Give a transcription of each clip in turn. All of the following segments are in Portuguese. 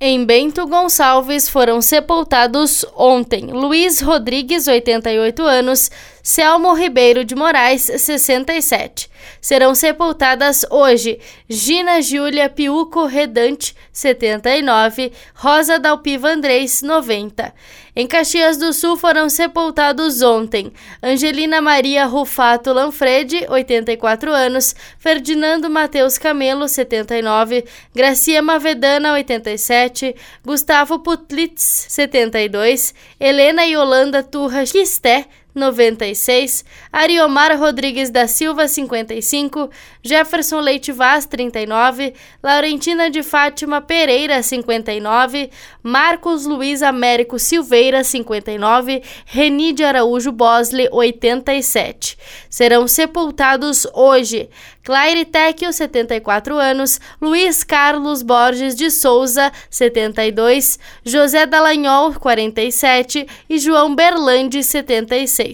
Em Bento Gonçalves foram sepultados ontem Luiz Rodrigues, 88 anos, Selmo Ribeiro de Moraes, 67. Serão sepultadas hoje Gina Júlia Piuco Redante, 79, Rosa Dalpiva Andrés, 90. Em Caxias do Sul foram sepultados ontem Angelina Maria Rufato Lanfredi, 84 anos, Ferdinando Mateus Camelo, 79, Gracia Mavedana, 87, Gustavo Putlitz, 72, Helena Yolanda Turra Quisté, 96, Ariomar Rodrigues da Silva, 55, Jefferson Leite Vaz, 39, Laurentina de Fátima Pereira, 59, Marcos Luiz Américo Silveira, 59, Reni de Araújo Bosley, 87. Serão sepultados hoje Claire Tecchio, 74 anos, Luiz Carlos Borges de Souza, 72, José Dallagnol, 47 e João Berlandi, 76.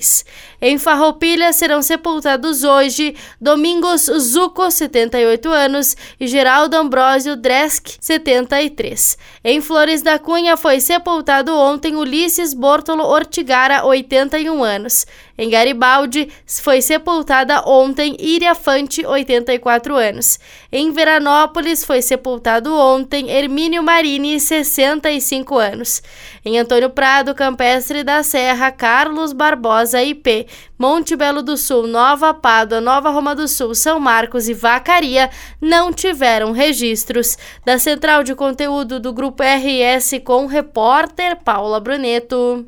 Em Farroupilha serão sepultados hoje Domingos Zuco, 78 anos, e Geraldo Ambrósio Dresk, 73. Em Flores da Cunha foi sepultado ontem Ulisses Bortolo Ortigara, 81 anos. Em Garibaldi foi sepultada ontem Iria Fante, 84 anos. Em Veranópolis foi sepultado ontem Hermínio Marini, 65 anos. Em Antônio Prado, Campestre da Serra, Carlos Barbosa IP. Monte Belo do Sul, Nova Pádua, Nova Roma do Sul, São Marcos e Vacaria não tiveram registros. Da central de conteúdo do Grupo RS com repórter Paula Bruneto.